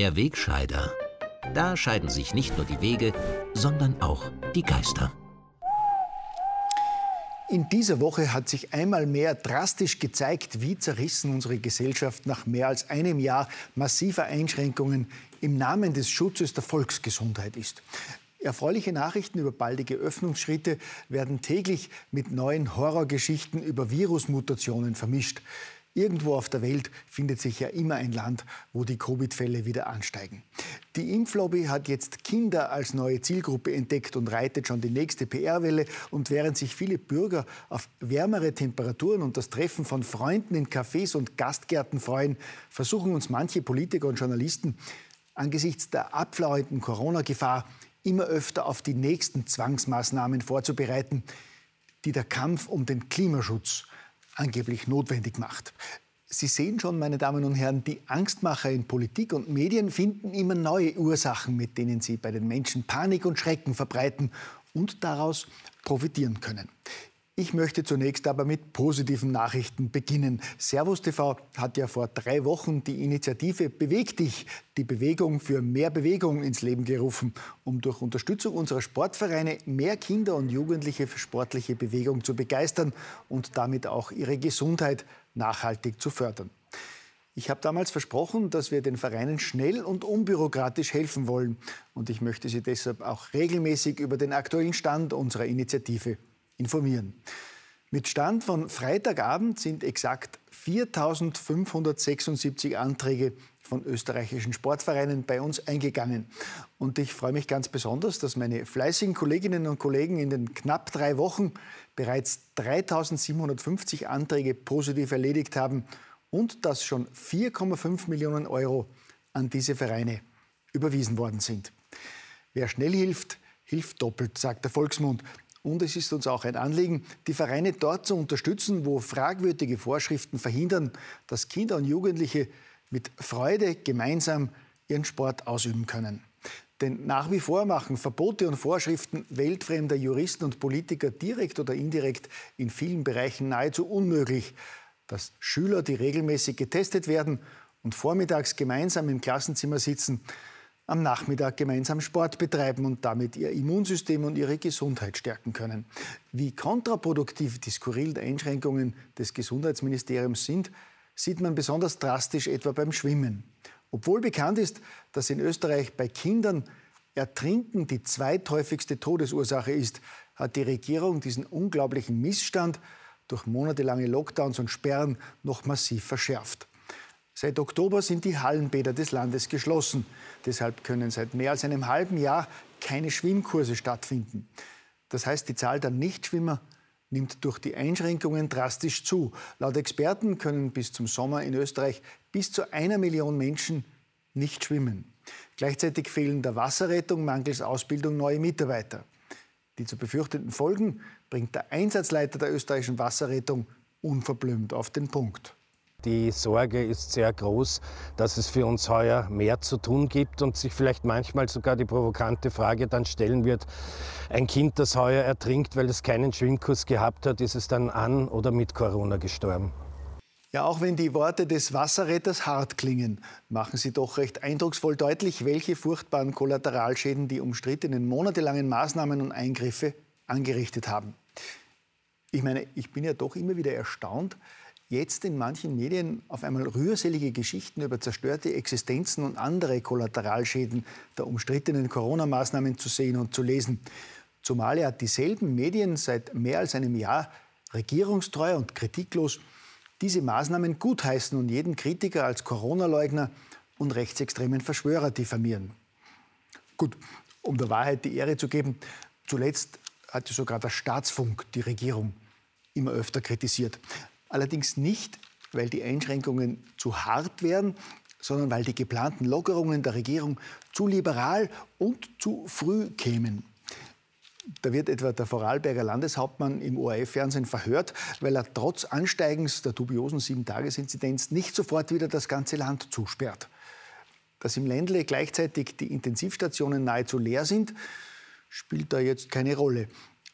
Der Wegscheider. Da scheiden sich nicht nur die Wege, sondern auch die Geister. In dieser Woche hat sich einmal mehr drastisch gezeigt, wie zerrissen unsere Gesellschaft nach mehr als einem Jahr massiver Einschränkungen im Namen des Schutzes der Volksgesundheit ist. Erfreuliche Nachrichten über baldige Öffnungsschritte werden täglich mit neuen Horrorgeschichten über Virusmutationen vermischt. Irgendwo auf der Welt findet sich ja immer ein Land, wo die Covid-Fälle wieder ansteigen. Die Impflobby hat jetzt Kinder als neue Zielgruppe entdeckt und reitet schon die nächste PR-Welle. Und während sich viele Bürger auf wärmere Temperaturen und das Treffen von Freunden in Cafés und Gastgärten freuen, versuchen uns manche Politiker und Journalisten angesichts der abflauenden Corona-Gefahr immer öfter auf die nächsten Zwangsmaßnahmen vorzubereiten, die der Kampf um den Klimaschutz angeblich notwendig macht. Sie sehen schon, meine Damen und Herren, die Angstmacher in Politik und Medien finden immer neue Ursachen, mit denen sie bei den Menschen Panik und Schrecken verbreiten und daraus profitieren können. Ich möchte zunächst aber mit positiven Nachrichten beginnen. Servus TV hat ja vor drei Wochen die Initiative Beweg dich, die Bewegung für mehr Bewegung ins Leben gerufen, um durch Unterstützung unserer Sportvereine mehr Kinder und Jugendliche für sportliche Bewegung zu begeistern und damit auch ihre Gesundheit nachhaltig zu fördern. Ich habe damals versprochen, dass wir den Vereinen schnell und unbürokratisch helfen wollen. Und ich möchte Sie deshalb auch regelmäßig über den aktuellen Stand unserer Initiative informieren. Mit Stand von Freitagabend sind exakt 4.576 Anträge von österreichischen Sportvereinen bei uns eingegangen. Und ich freue mich ganz besonders, dass meine fleißigen Kolleginnen und Kollegen in den knapp drei Wochen bereits 3.750 Anträge positiv erledigt haben und dass schon 4,5 Millionen Euro an diese Vereine überwiesen worden sind. Wer schnell hilft, hilft doppelt, sagt der Volksmund. Und es ist uns auch ein Anliegen, die Vereine dort zu unterstützen, wo fragwürdige Vorschriften verhindern, dass Kinder und Jugendliche mit Freude gemeinsam ihren Sport ausüben können. Denn nach wie vor machen Verbote und Vorschriften weltfremder Juristen und Politiker direkt oder indirekt in vielen Bereichen nahezu unmöglich, dass Schüler, die regelmäßig getestet werden und vormittags gemeinsam im Klassenzimmer sitzen, am Nachmittag gemeinsam Sport betreiben und damit ihr Immunsystem und ihre Gesundheit stärken können. Wie kontraproduktiv die skurrilen Einschränkungen des Gesundheitsministeriums sind, sieht man besonders drastisch etwa beim Schwimmen. Obwohl bekannt ist, dass in Österreich bei Kindern Ertrinken die zweithäufigste Todesursache ist, hat die Regierung diesen unglaublichen Missstand durch monatelange Lockdowns und Sperren noch massiv verschärft. Seit Oktober sind die Hallenbäder des Landes geschlossen. Deshalb können seit mehr als einem halben Jahr keine Schwimmkurse stattfinden. Das heißt, die Zahl der Nichtschwimmer nimmt durch die Einschränkungen drastisch zu. Laut Experten können bis zum Sommer in Österreich bis zu einer Million Menschen nicht schwimmen. Gleichzeitig fehlen der Wasserrettung mangels Ausbildung neue Mitarbeiter. Die zu befürchtenden Folgen bringt der Einsatzleiter der österreichischen Wasserrettung unverblümt auf den Punkt. Die Sorge ist sehr groß, dass es für uns heuer mehr zu tun gibt und sich vielleicht manchmal sogar die provokante Frage dann stellen wird, ein Kind, das heuer ertrinkt, weil es keinen Schwimmkurs gehabt hat, ist es dann an oder mit Corona gestorben? Ja, auch wenn die Worte des Wasserretters hart klingen, machen sie doch recht eindrucksvoll deutlich, welche furchtbaren Kollateralschäden die umstrittenen monatelangen Maßnahmen und Eingriffe angerichtet haben. Ich meine, ich bin ja doch immer wieder erstaunt, jetzt in manchen Medien auf einmal rührselige Geschichten über zerstörte Existenzen und andere Kollateralschäden der umstrittenen Corona-Maßnahmen zu sehen und zu lesen. Zumal ja dieselben Medien seit mehr als einem Jahr regierungstreu und kritiklos diese Maßnahmen gutheißen und jeden Kritiker als Corona-Leugner und rechtsextremen Verschwörer diffamieren. Gut, um der Wahrheit die Ehre zu geben, zuletzt hatte sogar der Staatsfunk die Regierung immer öfter kritisiert. Allerdings nicht, weil die Einschränkungen zu hart wären, sondern weil die geplanten Lockerungen der Regierung zu liberal und zu früh kämen. Da wird etwa der Vorarlberger Landeshauptmann im ORF-Fernsehen verhört, weil er trotz Ansteigens der dubiosen Sieben-Tages-Inzidenz nicht sofort wieder das ganze Land zusperrt. Dass im Ländle gleichzeitig die Intensivstationen nahezu leer sind, spielt da jetzt keine Rolle.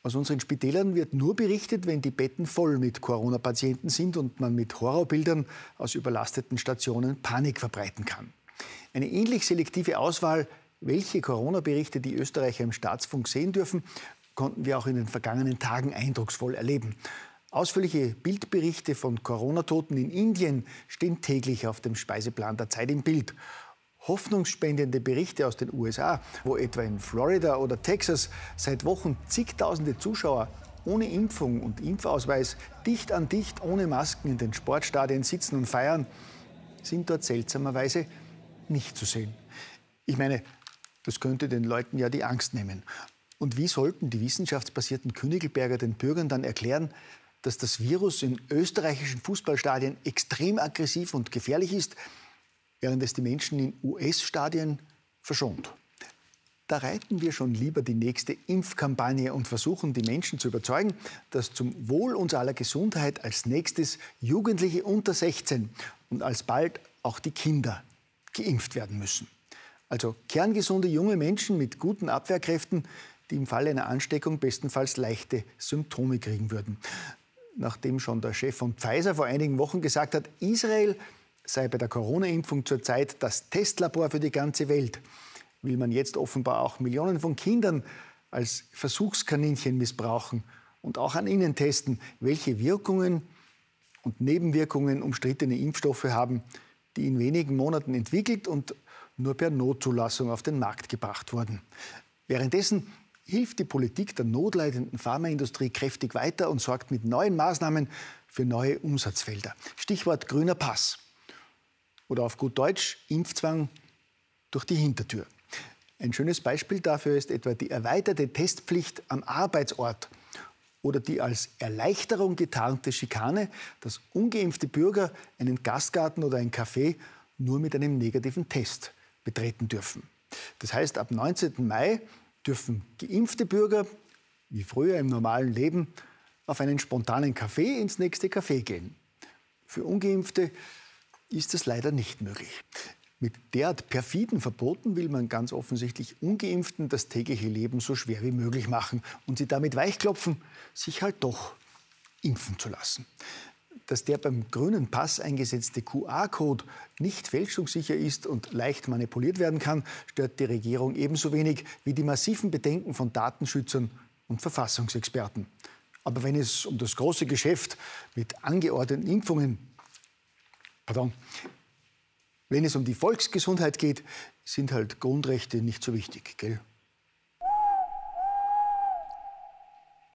Aus unseren Spitälern wird nur berichtet, wenn die Betten voll mit Corona-Patienten sind und man mit Horrorbildern aus überlasteten Stationen Panik verbreiten kann. Eine ähnlich selektive Auswahl, welche Corona-Berichte die Österreicher im Staatsfunk sehen dürfen, konnten wir auch in den vergangenen Tagen eindrucksvoll erleben. Ausführliche Bildberichte von Corona-Toten in Indien stehen täglich auf dem Speiseplan der Zeit im Bild. Hoffnungsspendende Berichte aus den USA, wo etwa in Florida oder Texas seit Wochen zigtausende Zuschauer ohne Impfung und Impfausweis dicht an dicht ohne Masken in den Sportstadien sitzen und feiern, sind dort seltsamerweise nicht zu sehen. Ich meine, das könnte den Leuten ja die Angst nehmen. Und wie sollten die wissenschaftsbasierten Königelberger den Bürgern dann erklären, dass das Virus in österreichischen Fußballstadien extrem aggressiv und gefährlich ist, während es die Menschen in US-Stadien verschont? Da reiten wir schon lieber die nächste Impfkampagne und versuchen, die Menschen zu überzeugen, dass zum Wohl uns aller Gesundheit als nächstes Jugendliche unter 16 und alsbald auch die Kinder geimpft werden müssen. Also kerngesunde junge Menschen mit guten Abwehrkräften, die im Falle einer Ansteckung bestenfalls leichte Symptome kriegen würden. Nachdem schon der Chef von Pfizer vor einigen Wochen gesagt hat, Israel sei bei der Corona-Impfung zurzeit das Testlabor für die ganze Welt, will man jetzt offenbar auch Millionen von Kindern als Versuchskaninchen missbrauchen und auch an ihnen testen, welche Wirkungen und Nebenwirkungen umstrittene Impfstoffe haben, die in wenigen Monaten entwickelt und nur per Notzulassung auf den Markt gebracht wurden. Währenddessen hilft die Politik der notleidenden Pharmaindustrie kräftig weiter und sorgt mit neuen Maßnahmen für neue Umsatzfelder. Stichwort grüner Pass. Oder auf gut Deutsch Impfzwang durch die Hintertür. Ein schönes Beispiel dafür ist etwa die erweiterte Testpflicht am Arbeitsort oder die als Erleichterung getarnte Schikane, dass ungeimpfte Bürger einen Gastgarten oder ein Café nur mit einem negativen Test betreten dürfen. Das heißt, ab 19. Mai dürfen geimpfte Bürger, wie früher im normalen Leben, auf einen spontanen Café ins nächste Café gehen. Für ungeimpfte ist das leider nicht möglich. Mit derart perfiden Verboten will man ganz offensichtlich Ungeimpften das tägliche Leben so schwer wie möglich machen und sie damit weichklopfen, sich halt doch impfen zu lassen. Dass der beim grünen Pass eingesetzte QR-Code nicht fälschungssicher ist und leicht manipuliert werden kann, stört die Regierung ebenso wenig wie die massiven Bedenken von Datenschützern und Verfassungsexperten. Aber wenn es um das große Geschäft mit angeordneten Impfungen pardon, wenn es um die Volksgesundheit geht, sind halt Grundrechte nicht so wichtig, gell?